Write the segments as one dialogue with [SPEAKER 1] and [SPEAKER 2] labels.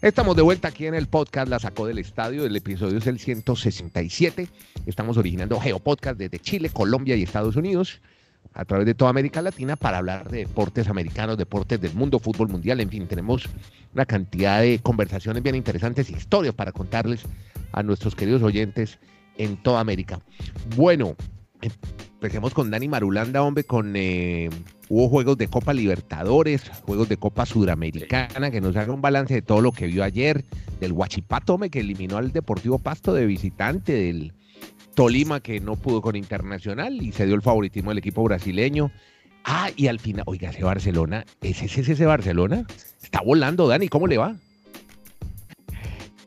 [SPEAKER 1] Estamos de vuelta aquí en el podcast La Sacó del Estadio. El episodio es el 167. Estamos originando Geopodcast desde Chile, Colombia y Estados Unidos a través de toda América Latina para hablar de deportes americanos, deportes del mundo, fútbol mundial, en fin, tenemos una cantidad de conversaciones bien interesantes, historias para contarles a nuestros queridos oyentes en toda América. Bueno, empecemos con Dani Marulanda, hombre, con eh, hubo juegos de Copa Libertadores, juegos de Copa Sudamericana, que nos haga un balance de todo lo que vio ayer, del Huachipato, hombre, que eliminó al Deportivo Pasto de visitante, del Tolima que no pudo con Internacional y se dio el favoritismo del equipo brasileño. Ah, y al final, oiga, ese Barcelona, ¿ese es ese Barcelona? Está volando, Dani, ¿cómo le va?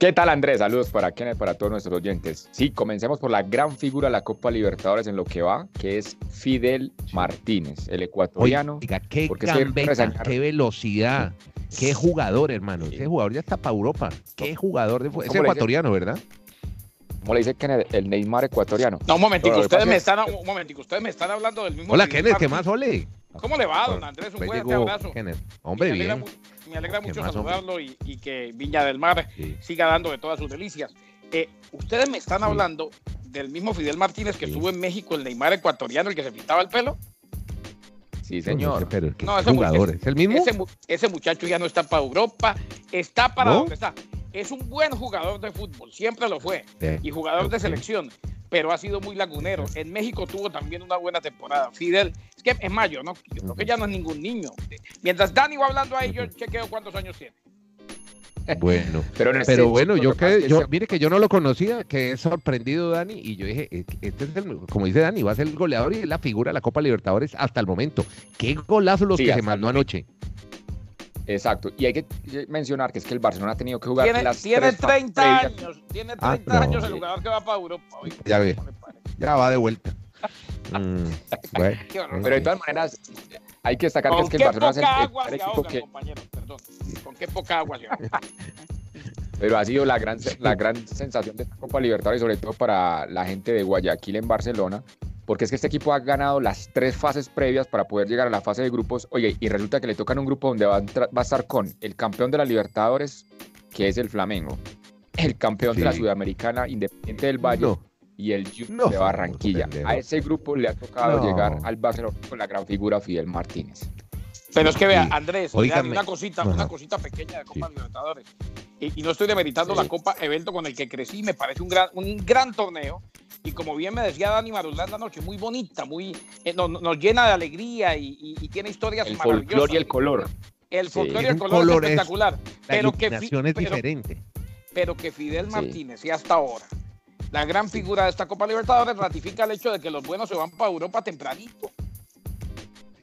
[SPEAKER 2] ¿Qué tal Andrés? Saludos para Kenneth, para todos nuestros oyentes. Sí, comencemos por la gran figura de la Copa Libertadores en lo que va, que es Fidel Martínez, el ecuatoriano.
[SPEAKER 1] Oiga, qué gambeta, qué velocidad, qué jugador, hermano. Ese jugador ya está para Europa. Qué jugador de Es ecuatoriano, ¿verdad?
[SPEAKER 2] ¿Cómo le dice Kenneth? El Neymar ecuatoriano.
[SPEAKER 3] No, un momentico, ustedes, me están, un momentico ustedes me están hablando del mismo.
[SPEAKER 1] Hola, Kenneth, ¿qué más, Ole?
[SPEAKER 3] ¿Cómo le va, don Andrés? Un fuerte abrazo.
[SPEAKER 1] Kenneth. Hombre,
[SPEAKER 3] me alegra, Me alegra mucho saludarlo y, que Viña del Mar siga dando de todas sus delicias. Eh, ustedes me están hablando del mismo Fidel Martínez que estuvo en México, el Neymar ecuatoriano, el que se pintaba el pelo.
[SPEAKER 2] Sí, señor.
[SPEAKER 1] No, ese jugador, ¿es el mismo?
[SPEAKER 3] Ese, muchacho ya no está para Europa, está para donde está es un buen jugador de fútbol, siempre lo fue, y jugador de selección, pero ha sido muy lagunero. En México tuvo también una buena temporada. Fidel, es que es mayo, ¿no? Yo creo que ya no es ningún niño. Mientras Dani va hablando ahí, yo chequeo cuántos años tiene.
[SPEAKER 1] Bueno, pero, pero bueno, yo que, yo, mire que yo no lo conocía, que he sorprendido Dani, y yo dije, este es el, como dice Dani, va a ser el goleador y es la figura de la Copa Libertadores hasta el momento. Qué golazo los que se mandó anoche.
[SPEAKER 2] Exacto. Y hay que mencionar que es que el Barcelona ha tenido que jugar
[SPEAKER 3] tiene,
[SPEAKER 2] las
[SPEAKER 3] tiene 30 años, tiene 30 ah, años el jugador que va para Europa.
[SPEAKER 1] ya ve, ya va de vuelta.
[SPEAKER 2] Mm, pero de todas maneras, hay que destacar que es que el Barcelona es el,
[SPEAKER 3] agua equipo que... perdón. Con qué poca agua se
[SPEAKER 2] Pero ha sido la gran, la gran sensación de esta Copa Libertadores, sobre todo para la gente de Guayaquil en Barcelona, porque es que este equipo ha ganado las tres fases previas para poder llegar a la fase de grupos. Oye, y resulta que le toca en un grupo donde va a, estar con el campeón de la Libertadores, que es el Flamengo, el campeón de la Sudamericana, Independiente del Valle. Y el Junior de Barranquilla. a ese grupo le ha tocado llegar al Barcelona con la gran figura Fidel Martínez.
[SPEAKER 3] Pero es que vea, Andrés, una cosita, una cosita pequeña de Copa Libertadores. Y, no estoy demeritando la Copa, evento con el que crecí, me parece un gran, un gran torneo. Y como bien me decía Dani Marulanda anoche, muy bonita, muy, eh, nos, llena de alegría y, tiene historias
[SPEAKER 2] el
[SPEAKER 3] maravillosas.
[SPEAKER 2] El folclore y el color.
[SPEAKER 3] El folclore y el color, es espectacular. pero que,
[SPEAKER 1] es diferente.
[SPEAKER 3] Pero que Fidel Martínez, y hasta ahora, la gran figura de esta Copa Libertadores, ratifica el hecho de que los buenos se van para Europa tempranito.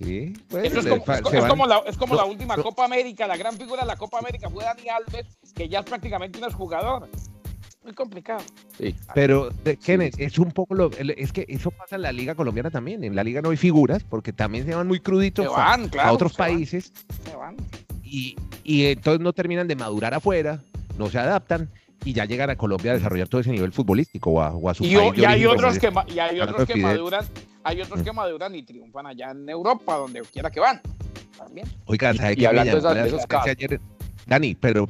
[SPEAKER 1] Sí,
[SPEAKER 3] Eso es como, la, última Copa América, la gran figura de la Copa América fue Dani Alves, que ya es prácticamente un jugador. Muy complicado.
[SPEAKER 1] Sí. Pero, Kenneth, es un poco lo. Es que eso pasa en la Liga Colombiana también. En la Liga no hay figuras, porque también se van muy cruditos a, otros países. Se van. Y, y entonces no terminan de madurar afuera, no se adaptan y ya llegan a Colombia a desarrollar todo ese nivel futbolístico o a, su
[SPEAKER 3] y,
[SPEAKER 1] país
[SPEAKER 3] y hay otros que, y hay otros que maduran hay otros que maduran y triunfan allá en Europa, donde quiera que van. También.
[SPEAKER 1] Oiga, ¿sabe y, hablando de, esos casos. Dani, pero.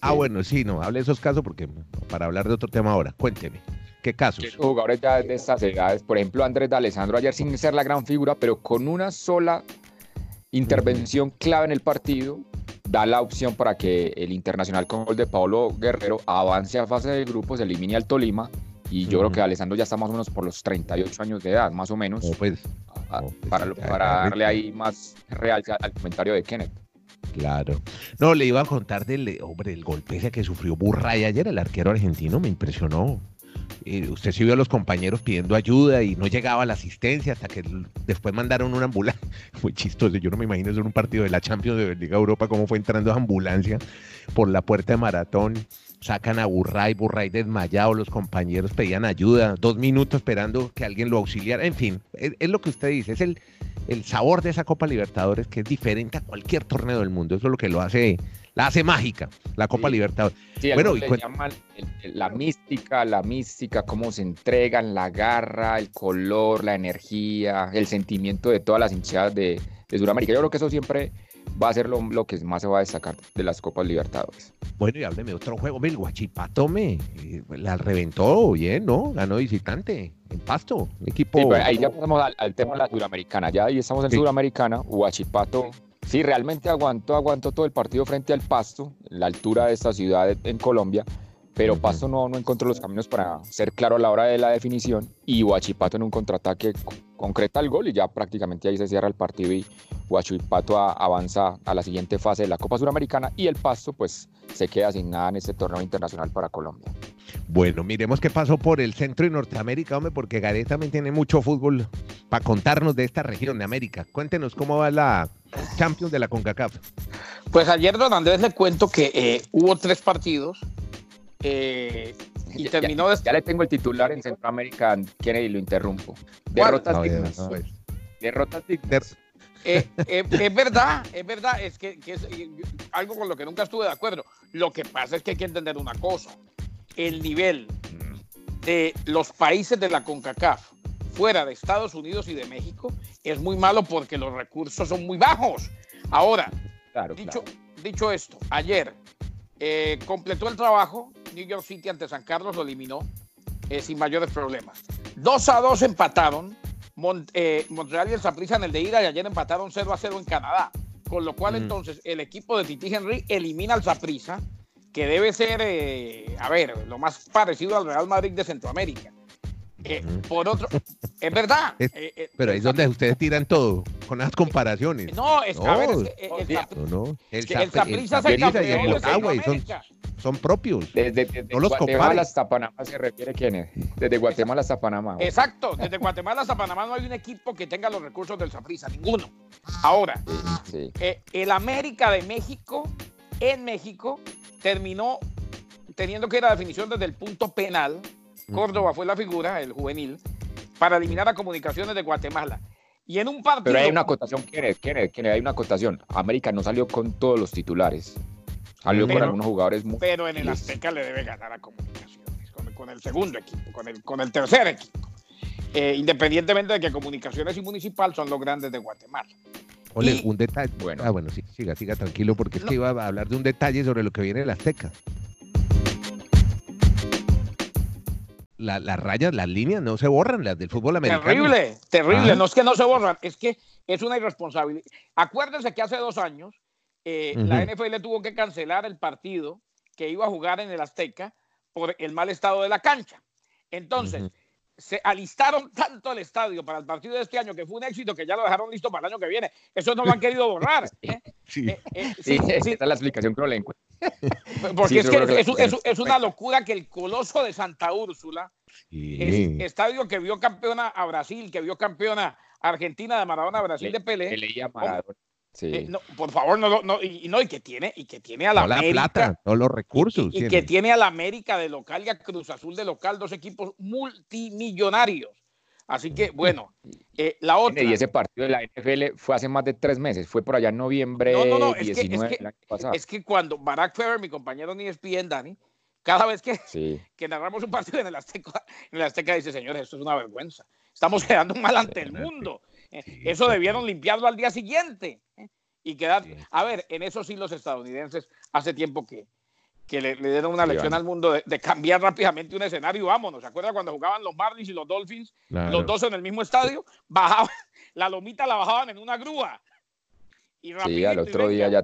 [SPEAKER 1] Ah, bueno, sí, no, hable de esos casos porque para hablar de otro tema ahora, cuénteme. ¿Qué casos?
[SPEAKER 2] Jugadores ya de estas edades, por ejemplo, Andrés D'Alessandro ayer sin ser la gran figura, pero con una sola intervención clave en el partido, da la opción para que el Internacional con gol de Pablo Guerrero avance a fase de grupos, elimine al Tolima y yo creo que Alessandro ya está más o menos por los 38 años de edad, más o menos.
[SPEAKER 1] pues,
[SPEAKER 2] pues para, para darle ahí más real al comentario de Kenneth.
[SPEAKER 1] Claro. No, le iba a contar del, hombre, el golpe que sufrió Burray ayer, el arquero argentino, me impresionó. Eh, usted sí vio a los compañeros pidiendo ayuda y no llegaba la asistencia hasta que después mandaron una ambulancia. Muy chistoso, yo no me imagino eso un partido de la Champions de Liga Europa, cómo fue entrando ambulancia por la puerta de maratón sacan a Burray, Burray desmayado, los compañeros pedían ayuda, dos minutos esperando que alguien lo auxiliara, en fin, es, lo que usted dice, es el, el sabor de esa Copa Libertadores que es diferente a cualquier torneo del mundo, eso es lo que lo hace, la hace mágica, la Copa Libertadores.
[SPEAKER 2] bueno, y llaman la mística, la mística, cómo se entregan, la garra, el color, la energía, el sentimiento de todas las hinchadas de, de Sudamérica. Yo creo que eso siempre va a ser lo, que más se va a destacar de las Copas Libertadores.
[SPEAKER 1] Bueno, y hábleme otro juego, el Guachipato me eh, la reventó bien, ¿no? Ganó visitante en Pasto, equipo.
[SPEAKER 2] Pues, ahí ya pasamos al, tema de la Suramericana, ya ahí estamos en Suramericana, Guachipato sí realmente aguantó, aguantó todo el partido frente al Pasto, la altura de esta ciudad en Colombia, pero Pasto no, no encontró los caminos para ser claro a la hora de la definición y Huachipato en un contraataque concreta el gol y ya prácticamente ahí se cierra el partido y Huachipato avanza a la siguiente fase de la Copa Suramericana y el Pasto pues se queda sin nada en este torneo internacional para Colombia.
[SPEAKER 1] Bueno, miremos qué pasó por el centro y Norteamérica, hombre, porque Gareth también tiene mucho fútbol para contarnos de esta región de América. Cuéntenos cómo va la Champions de la CONCACAF.
[SPEAKER 3] Pues ayer, don Andrés, le cuento que eh, hubo tres partidos eh, y terminó.
[SPEAKER 2] Ya, ya, le tengo el titular en Centroamérica, Kennedy, lo interrumpo. Derrotas dignas. Pues. Derrotas dignas.
[SPEAKER 3] Eh, eh, es verdad, es verdad, es que, es algo con lo que nunca estuve de acuerdo. Lo que pasa es que hay que entender una cosa: el nivel de los países de la CONCACAF fuera de Estados Unidos y de México es muy malo porque los recursos son muy bajos. Ahora, dicho, dicho esto, ayer completó el trabajo New York City ante San Carlos lo eliminó eh, sin mayores problemas. 2 a 2 empataron eh, Montreal y el Saprissa en el de ida y ayer empataron 0 a 0 en Canadá. Con lo cual, mm. entonces, el equipo de Titi Henry elimina al Saprissa, que debe ser, eh, a ver, lo más parecido al Real Madrid de Centroamérica. Por otro, es verdad.
[SPEAKER 1] pero ahí es donde ustedes tiran todo, con las comparaciones.
[SPEAKER 3] No, es, a ver, es que el, el, es el campeón de
[SPEAKER 1] son propios.
[SPEAKER 2] Desde, Guatemala hasta Panamá se refiere quién es. Desde Guatemala hasta Panamá.
[SPEAKER 3] Exacto, desde Guatemala hasta Panamá no hay un equipo que tenga los recursos del Saprissa, ninguno. Ahora, eh, el América de México, en México, terminó teniendo que ir a definición desde el punto penal. Córdoba fue la figura, el juvenil, para eliminar a comunicaciones de Guatemala. Y en un partido.
[SPEAKER 2] Pero hay una acotación, ¿quién es? ¿Quién es? ¿Quién es? Hay una acotación. América no salió con todos los titulares. Salió con algunos jugadores muy.
[SPEAKER 3] Pero en el Azteca le debe ganar a Comunicaciones, con, el segundo equipo, con el, con el tercer equipo. Eh, independientemente de que Comunicaciones y Municipal son los grandes de Guatemala.
[SPEAKER 1] Ole, un detalle. Bueno. Ah, bueno, sí, siga, siga tranquilo, porque es que iba a hablar de un detalle sobre lo que viene el Azteca. Las rayas, las líneas no se borran, las del fútbol americano.
[SPEAKER 3] Terrible, terrible. Ah. No es que no se borran, es que es una irresponsabilidad. Acuérdense que hace dos años eh, la NFL tuvo que cancelar el partido que iba a jugar en el Azteca por el mal estado de la cancha. Entonces, se alistaron tanto el estadio para el partido de este año que fue un éxito que ya lo dejaron listo para el año que viene. Eso no lo han querido borrar. ¿eh?
[SPEAKER 2] Sí. Eh, sí, esa es la explicación que lo encuentro.
[SPEAKER 3] Porque es que es, una locura que el coloso de Santa Úrsula, el estadio que vio campeona a Brasil, que vio campeona a Argentina de Maradona, Brasil de Pelé. Eh, por favor, no, no, y, no, y que tiene, y que tiene a la, América,
[SPEAKER 1] todos los recursos.
[SPEAKER 3] Y, que tiene a la América de local y a Cruz Azul de local, dos equipos multimillonarios. Así que, bueno, eh, la otra.
[SPEAKER 2] Y ese partido de la NFL fue hace más de tres meses, fue por allá en noviembre no, no, no, es que,
[SPEAKER 3] es que, cuando Barack Feber, mi compañero en ESPN, Dani, cada vez que, que narramos un partido en el, Azteca, en el Azteca dice, señores, esto es una vergüenza. Estamos quedando mal ante el mundo. Eso debieron limpiarlo al día siguiente ¿eh? y quedar. A ver, en eso sí los estadounidenses hace tiempo que, que le, dieron una lección al mundo de, cambiar rápidamente un escenario y vámonos. ¿Se acuerda cuando jugaban los Marlins y los Dolphins? Los dos en el mismo estadio, bajaban, la lomita la bajaban en una grúa.
[SPEAKER 2] Y sí, al otro día ya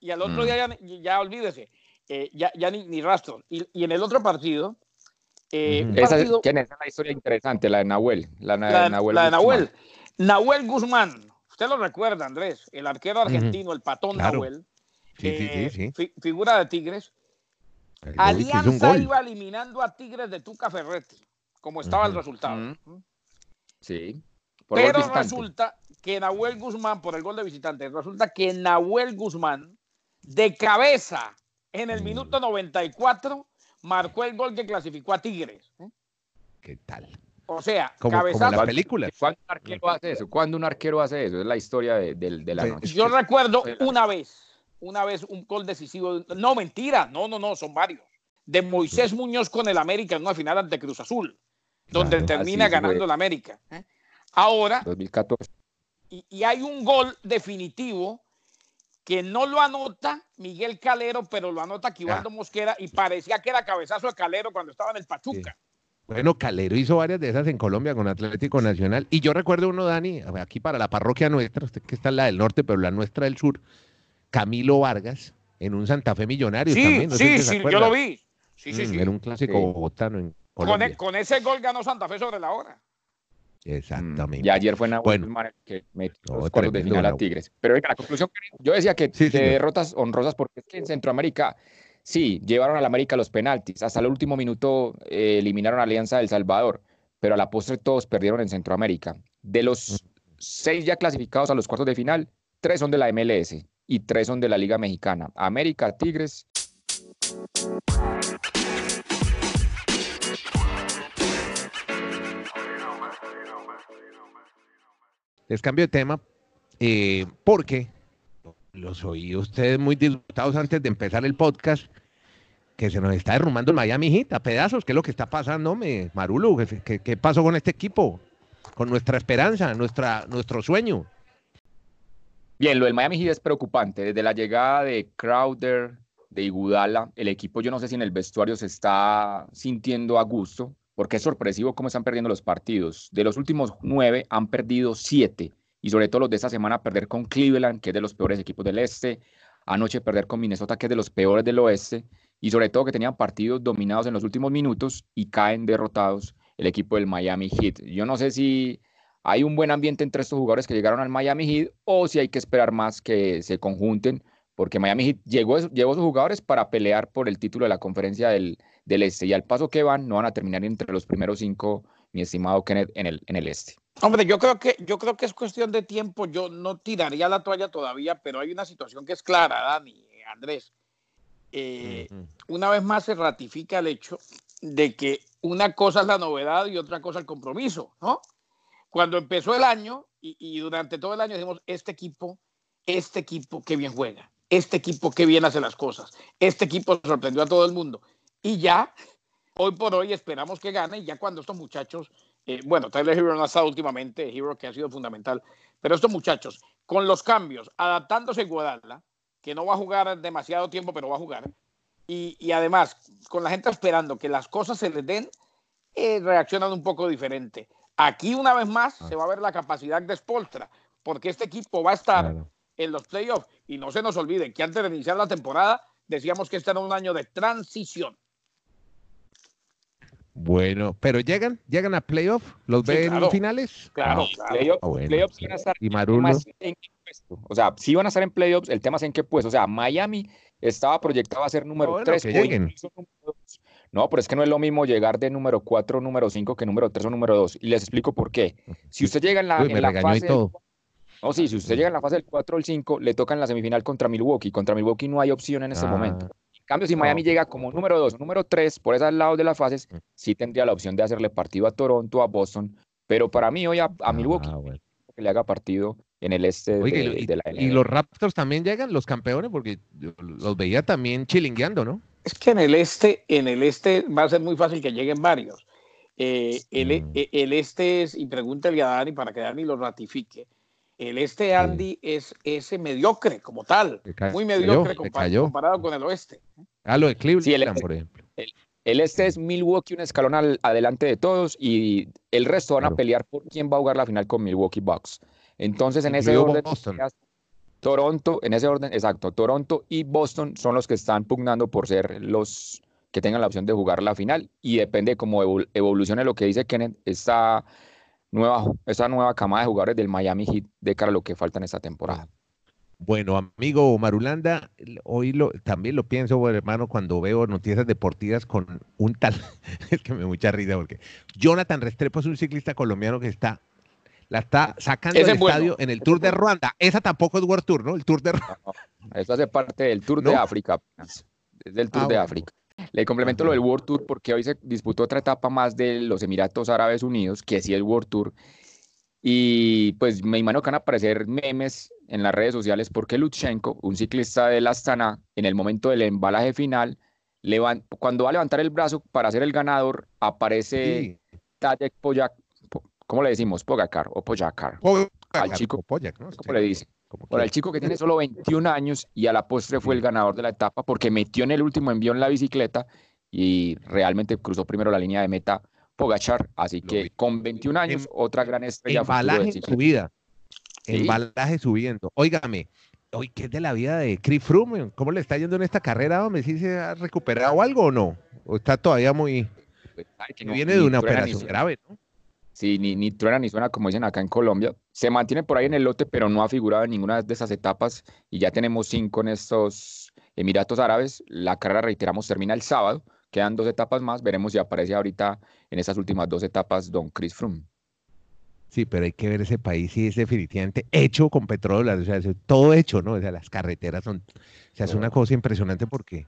[SPEAKER 3] y, al otro mm. día ya, olvídese, eh, ya, ya ni, ni rastro. Y, y, en el otro partido.
[SPEAKER 2] Eh, esa, es, ¿Quién es? la historia interesante, la de Nahuel.
[SPEAKER 3] La, de Nahuel. La de Nahuel. Nahuel Guzmán, usted lo recuerda, Andrés, el arquero argentino, el patón Nahuel, eh, figura de Tigres. Alianza iba eliminando a Tigres de Tuca Ferretti, como estaba el resultado.
[SPEAKER 2] Sí.
[SPEAKER 3] Pero resulta que Nahuel Guzmán, por el gol de visitante, resulta que Nahuel Guzmán, de cabeza, en el mm. minuto 94, marcó el gol que clasificó a Tigres.
[SPEAKER 1] ¿Qué tal?
[SPEAKER 3] O sea,
[SPEAKER 1] como, cabezazo. la película.
[SPEAKER 2] ¿Cuándo un arquero hace eso? ¿Cuándo un arquero hace eso? Es la historia de, de, la noche.
[SPEAKER 3] Yo recuerdo una vez, una vez un gol decisivo. No, mentira, no, no, no, son varios. De Moisés Muñoz con el América en una final ante Cruz Azul, donde termina ganando el América. ¿eh? Ahora,
[SPEAKER 2] 2014.
[SPEAKER 3] Y, y, hay un gol definitivo que no lo anota Miguel Calero, pero lo anota Quivaldo Mosquera y parecía que era cabezazo de Calero cuando estaba en el Pachuca.
[SPEAKER 1] Bueno, Calero hizo varias de esas en Colombia con Atlético Nacional. Y yo recuerdo uno, Dani, aquí para la parroquia nuestra, usted que está en la del norte, pero la nuestra del sur, Camilo Vargas, en un Santa Fe Millonario
[SPEAKER 3] sí,
[SPEAKER 1] también.
[SPEAKER 3] sí, sí, yo lo vi. Sí, sí,
[SPEAKER 1] mm,
[SPEAKER 3] sí.
[SPEAKER 1] Era un clásico bogotano en
[SPEAKER 3] con,
[SPEAKER 1] Colombia.
[SPEAKER 3] e- con ese gol ganó Santa Fe sobre la hora.
[SPEAKER 1] Exactamente.
[SPEAKER 2] Y ayer fue Nahuel
[SPEAKER 1] Bueno.
[SPEAKER 2] Guzmán el que metió
[SPEAKER 1] No,
[SPEAKER 2] los cuartos de final a. Tigres. Pero oiga, la conclusión, yo decía que
[SPEAKER 1] Sí, sí,
[SPEAKER 2] de
[SPEAKER 1] no.
[SPEAKER 2] derrotas honrosas, porque es que en Centroamérica, sí, llevaron a la América los penaltis. Hasta el último minuto eh, eliminaron a Alianza del Salvador, pero a la postre todos perdieron en Centroamérica. De los seis ya clasificados a los cuartos de final, tres son de la MLS y tres son de la Liga Mexicana. América, Tigres.
[SPEAKER 1] Les cambio de tema eh, porque los oí ustedes muy disfrutados antes de empezar el podcast que se nos está derrumbando el Miami a pedazos. ¿Qué es lo que está pasando, me, Marulo? ¿Qué, qué, qué pasó con este equipo? Con nuestra esperanza, nuestra, nuestro sueño.
[SPEAKER 2] Bien, lo del Miami Heat es preocupante. Desde la llegada de Crowder, de Iguodala, el equipo yo no sé si en el vestuario se está sintiendo a gusto, porque es sorpresivo cómo están perdiendo los partidos. De los últimos nueve han perdido siete, y sobre todo los de esta semana perder con Cleveland, que es de los peores equipos del este, anoche perder con Minnesota, que es de los peores del oeste, y sobre todo que tenían partidos dominados en los últimos minutos y caen derrotados el equipo del Miami Heat. Yo no sé si hay un buen ambiente entre estos jugadores que llegaron al Miami Heat o si hay que esperar más que se conjunten, porque Miami Heat llegó, llevó a sus jugadores para pelear por el título de la conferencia del, del Este y al paso que van no van a terminar entre los primeros cinco, mi estimado Kenneth, en el, en el Este.
[SPEAKER 3] Hombre, yo creo que yo creo que es cuestión de tiempo. Yo no tiraría la toalla todavía, pero hay una situación que es clara, Dani, Andrés. Eh, una vez más se ratifica el hecho de que una cosa es la novedad y otra cosa el compromiso, ¿no? Cuando empezó el año y, durante todo el año dijimos, este equipo, este equipo que bien juega, este equipo que bien hace las cosas, este equipo sorprendió a todo el mundo. Y ya, hoy por hoy esperamos que gane y ya cuando estos muchachos, eh, bueno, Tyler Hero no ha estado últimamente, Hero que ha sido fundamental, pero estos muchachos, con los cambios, adaptándose a Guadalajara, que no va a jugar demasiado tiempo, pero va a jugar, y, y además, con la gente esperando que las cosas se les den, eh, reaccionan un poco diferente. Aquí, una vez más,
[SPEAKER 1] Ah.
[SPEAKER 3] se va a ver la capacidad de Spolstra, porque este equipo va a estar
[SPEAKER 1] Claro.
[SPEAKER 3] en los playoffs. Y no se nos olvide que antes de iniciar la temporada decíamos que este era un año de transición.
[SPEAKER 1] Bueno, pero llegan, llegan a playoff, los
[SPEAKER 3] Sí,
[SPEAKER 1] ven
[SPEAKER 3] claro.
[SPEAKER 1] finales.
[SPEAKER 3] Claro,
[SPEAKER 2] playoffs-
[SPEAKER 1] Ah, bueno,
[SPEAKER 2] playoffs
[SPEAKER 1] sí.
[SPEAKER 2] van a estar
[SPEAKER 1] Y Marulo.
[SPEAKER 2] en qué puesto. O sea, sí van a estar en playoffs, el tema es en qué puesto. O sea, Miami estaba proyectado a ser número
[SPEAKER 1] bueno,
[SPEAKER 2] 3
[SPEAKER 1] que lleguen.
[SPEAKER 2] No, pero es que no es lo mismo llegar de número 4 número 5 que número 3 o número 2. Y les explico por qué. Si usted llega en la,
[SPEAKER 1] Uy,
[SPEAKER 2] en
[SPEAKER 1] me
[SPEAKER 2] la
[SPEAKER 1] regañó y
[SPEAKER 2] fase del. No, sí, si usted llega en la fase del 4 o el 5, le toca en la semifinal contra Milwaukee. Contra Milwaukee no hay opción en este
[SPEAKER 1] Ah,
[SPEAKER 2] momento. En cambio, si
[SPEAKER 1] no,
[SPEAKER 2] Miami llega como número 2 o número 3 por esos lados de las fases,
[SPEAKER 1] Mm.
[SPEAKER 2] sí tendría la opción de hacerle partido a Toronto, a Boston. Pero para mí hoy a, a Milwaukee
[SPEAKER 1] Ah, bueno.
[SPEAKER 2] que le haga partido en el este
[SPEAKER 1] y,
[SPEAKER 2] de,
[SPEAKER 1] y-
[SPEAKER 2] de la
[SPEAKER 1] y
[SPEAKER 2] NBA.
[SPEAKER 1] los Raptors también llegan, los campeones, porque los veía también chilingueando, ¿no?
[SPEAKER 3] Es que en el este, en el este va a ser muy fácil que lleguen varios. Eh, el,
[SPEAKER 1] Mm.
[SPEAKER 3] eh, el este es, y pregúntale a Dani para que Dani lo ratifique, el este Andy es ese mediocre como tal, muy mediocre comparado con el oeste.
[SPEAKER 1] Ah, lo de Cleveland,
[SPEAKER 2] Sí, el-
[SPEAKER 1] por ejemplo.
[SPEAKER 2] El este es Milwaukee un escalón al- adelante de todos y el resto van
[SPEAKER 1] Claro.
[SPEAKER 2] a pelear por quién va a jugar la final con Milwaukee Bucks. Entonces, en ese orden,
[SPEAKER 1] Boston.
[SPEAKER 2] Toronto, en ese orden, exacto, Toronto y Boston son los que están pugnando por ser los que tengan la opción de jugar la final y depende cómo evol- evolucione lo que dice Kenneth, esta nueva, esta nueva camada de jugadores del Miami Heat de cara a lo que falta en esta temporada.
[SPEAKER 1] Bueno, amigo Marulanda, hoy también lo pienso, hermano, cuando veo noticias deportivas con un tal, es que me mucha risa porque Jonathan Restrepo es un ciclista colombiano que está, la está sacando del
[SPEAKER 3] es bueno,
[SPEAKER 1] estadio en el Tour de. Ruanda. Esa tampoco es World Tour, ¿no? El Tour de Ruanda.
[SPEAKER 2] Esto hace parte del Tour de
[SPEAKER 1] ¿No?
[SPEAKER 2] África es del Tour
[SPEAKER 1] Ah,
[SPEAKER 2] de
[SPEAKER 1] bueno.
[SPEAKER 2] África. Le complemento lo del World Tour porque hoy se disputó otra etapa más de los Emiratos Árabes Unidos, que sí es World Tour. Y pues me imagino que van a aparecer memes en las redes sociales porque Lutsenko, un ciclista del Astana, en el momento del embalaje final, levan- cuando va a levantar el brazo para ser el ganador, aparece
[SPEAKER 1] Sí.
[SPEAKER 2] Tadej Pogacar, ¿cómo le decimos? Pogacar o. Pogacar, Al chico,
[SPEAKER 1] o Pogac, ¿no?
[SPEAKER 2] ¿Cómo le dice? Por el chico que tiene solo 21 años y a la postre fue el ganador de la etapa porque metió en el último envío en la bicicleta y realmente cruzó primero la línea de meta Pogachar. Así que con 21 años, otra gran estrella.
[SPEAKER 1] Embalaje en su vida. Embalaje subiendo. Óigame, hoy ¿qué es de la vida de Chris Froome? ¿Cómo le está yendo en esta carrera? Hombre, ¿Sí se ha recuperado algo o no? ¿O está todavía muy... Pues, viene de una operación grave, ¿no?
[SPEAKER 2] Sí, ni, ni truena ni suena, como dicen acá en Colombia. Se mantiene por ahí en el lote, pero no ha figurado en ninguna de esas etapas y ya tenemos cinco en estos Emiratos Árabes. La carrera, reiteramos, termina el sábado. Quedan dos etapas más. Veremos si aparece ahorita en esas últimas dos etapas don Chris Froome.
[SPEAKER 1] Sí, pero hay que ver ese país y es definitivamente hecho con petróleo, o sea, es todo hecho, ¿no? O sea, las carreteras son, o sea, es una cosa impresionante porque,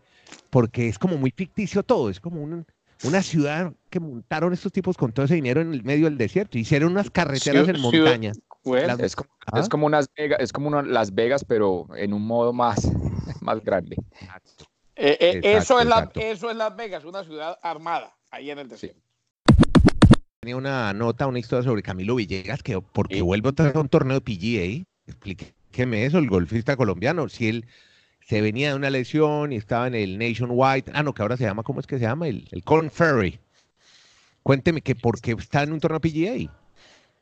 [SPEAKER 1] porque es como muy ficticio todo, es como un, una ciudad que montaron estos tipos con todo ese dinero en el medio del desierto. Hicieron unas carreteras en montaña.
[SPEAKER 2] es, como, es, como, unas Vegas, es como Las Vegas, pero en un modo más, más grande.
[SPEAKER 3] Eh, eh, eso, es la, eso es Las Vegas, una ciudad armada ahí en el desierto.
[SPEAKER 1] Tenía una nota, una historia sobre Camilo Villegas, que porque vuelve a un torneo de PGA, explíqueme eso, el golfista colombiano, si él se venía de una lesión y estaba en el Nationwide, ah, no, que ahora se llama, ¿cómo es que se llama? El, el Corn Ferry. Cuénteme que por qué está en un torneo PGA.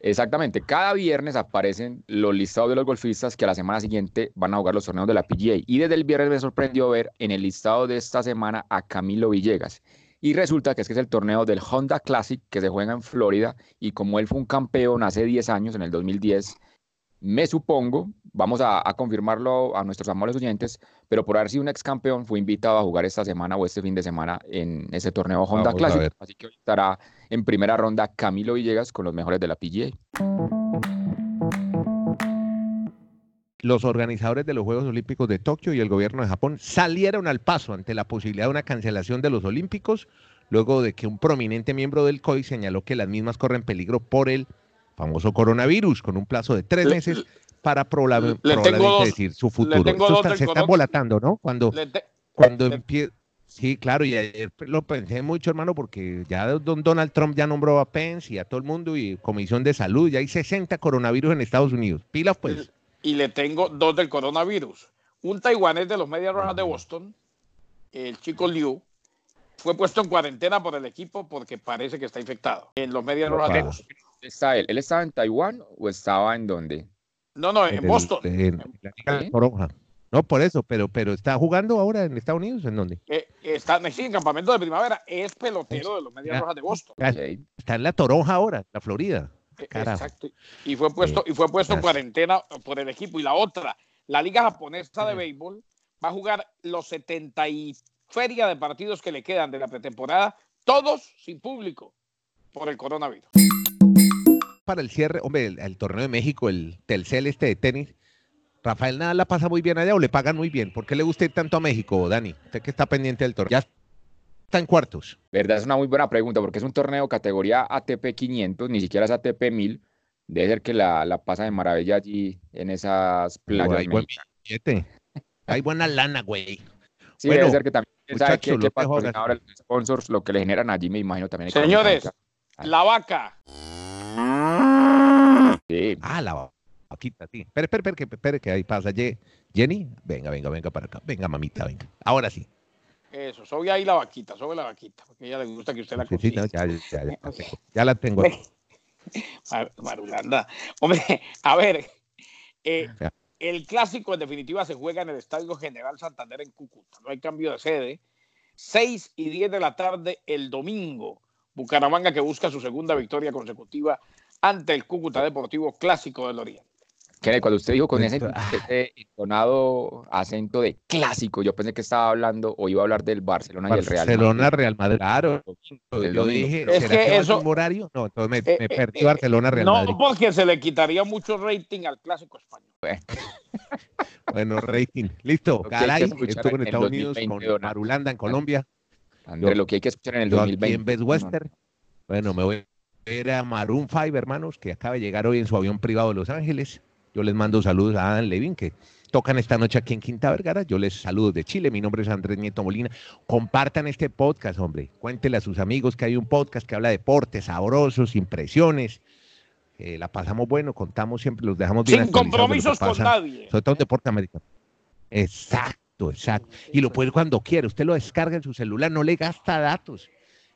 [SPEAKER 2] Exactamente, cada viernes aparecen los listados de los golfistas que a la semana siguiente van a jugar los torneos de la PGA. Y desde el viernes me sorprendió ver en el listado de esta semana a Camilo Villegas. Y resulta que es que es el torneo del Honda Classic que se juega en Florida y como él fue un campeón hace 10 años, en el 2010, me supongo, vamos a, confirmarlo a nuestros amables oyentes, pero por haber sido un ex campeón fue invitado a jugar esta semana o este fin de semana en ese torneo Honda Classic. Así que hoy estará en primera ronda Camilo Villegas con los mejores de la PGA.
[SPEAKER 1] Los organizadores de los Juegos Olímpicos de Tokio y el gobierno de Japón salieron al paso ante la posibilidad de una cancelación de los Olímpicos, luego de que un prominente miembro del COI señaló que las mismas corren peligro por el famoso coronavirus, con un plazo de tres meses para probablemente decir su futuro. se está volatando, ¿no? Cuando, cuando empieza... Sí, claro, y ayer lo pensé mucho, hermano, porque ya don Donald Trump ya nombró a Pence y a todo el mundo y Comisión de Salud, ya hay 60 coronavirus en Estados Unidos. Pilas, pues.
[SPEAKER 3] Y le tengo dos del coronavirus. Un taiwanés de los Medias Rojas de Boston, el chico Liu, fue puesto en cuarentena por el equipo porque parece que está infectado en los Medias Rojas de Boston
[SPEAKER 2] está él? ¿Él estaba en Taiwán o estaba en dónde?
[SPEAKER 3] No, no, en, Boston.
[SPEAKER 1] No, por eso, pero, pero está jugando ahora en Estados Unidos, ¿en dónde?
[SPEAKER 3] Eh, está en campamento de primavera, es pelotero de los Medias Rojas de Boston.
[SPEAKER 1] Está en la Toronja ahora, la Florida.
[SPEAKER 3] Eh, exacto. Y fue puesto, y fue puesto en cuarentena por el equipo. Y la otra, la Liga Japonesa de Béisbol va a jugar los 70 y feria de partidos que le quedan de la pretemporada, todos sin público por el coronavirus
[SPEAKER 1] para el cierre, hombre, el, torneo de México, el Telcel este de tenis, Rafael Nadal la pasa muy bien allá o le pagan muy bien. ¿Por qué le gusta ir tanto a México, Dani? Usted que está pendiente del torneo. Ya está en cuartos.
[SPEAKER 2] Verdad, es una muy buena pregunta porque es un torneo categoría ATP 500, ni siquiera es ATP 1000. Debe ser que la, la pasa de maravilla allí en esas playas. hay, buen
[SPEAKER 1] hay buena lana, güey.
[SPEAKER 2] Sí, debe ser que también sabe ahora los sponsors, lo que le generan allí, me imagino también.
[SPEAKER 3] Señores, la vaca.
[SPEAKER 1] Ah, la vaquita, sí. Espera, espera, espera, que, espera, que ahí pasa. Jenny, venga, venga, venga para acá. Venga, mamita, venga. Ahora sí.
[SPEAKER 3] Eso, soy ahí la vaquita, soy la vaquita, porque a ella le gusta que usted la sí, sí, ya, ya,
[SPEAKER 1] ya, ya, la tengo.
[SPEAKER 3] Marulanda. Hombre, a ver, eh, el clásico en definitiva se juega en el Estadio General Santander en Cúcuta. No hay cambio de sede. 6 y 10 de la tarde el domingo. Bucaramanga que busca su segunda victoria consecutiva ante el Cúcuta Deportivo Clásico del Oriente.
[SPEAKER 2] Cuando usted dijo con ese, entonado acento de clásico, yo pensé que estaba hablando o iba a hablar del Barcelona, y el Real
[SPEAKER 1] Madrid. Barcelona, Real Madrid. Claro, yo dije, es ¿será que, eso, horario? No, entonces me, eh, perdí eh, Barcelona, Real Madrid.
[SPEAKER 3] No, porque se le quitaría mucho rating al clásico español.
[SPEAKER 1] Bueno, rating. Listo. Caray, estuvo en Estados Unidos con Marulanda en Colombia.
[SPEAKER 2] André, lo que hay que escuchar en el 2020.
[SPEAKER 1] en Best Western. Bueno, me voy era Maroon 5, hermanos, que acaba de llegar hoy en su avión privado de Los Ángeles. Yo les mando saludos a Adam Levin, que tocan esta noche aquí en Quinta Vergara. Yo les saludo de Chile. Mi nombre es Andrés Nieto Molina. Compartan este podcast, hombre. Cuéntenle a sus amigos que hay un podcast que habla de deportes sabrosos, impresiones. eh, la pasamos bueno, contamos siempre, los dejamos bien.
[SPEAKER 3] Sin compromisos con nadie.
[SPEAKER 1] Sobre todo en deporte americano. Exacto, exacto. Y lo puede cuando quiera. Usted lo descarga en su celular, no le gasta datos.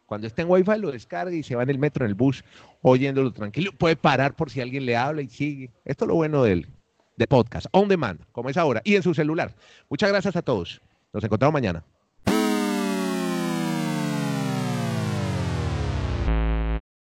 [SPEAKER 1] Cuando esté en Wi-Fi lo descarga y se va en el metro, en el bus, oyéndolo tranquilo. Puede parar por si alguien le habla y sigue. Esto es lo bueno del, de podcast, on demand, como es ahora, y en su celular. Muchas gracias a todos. Nos encontramos mañana.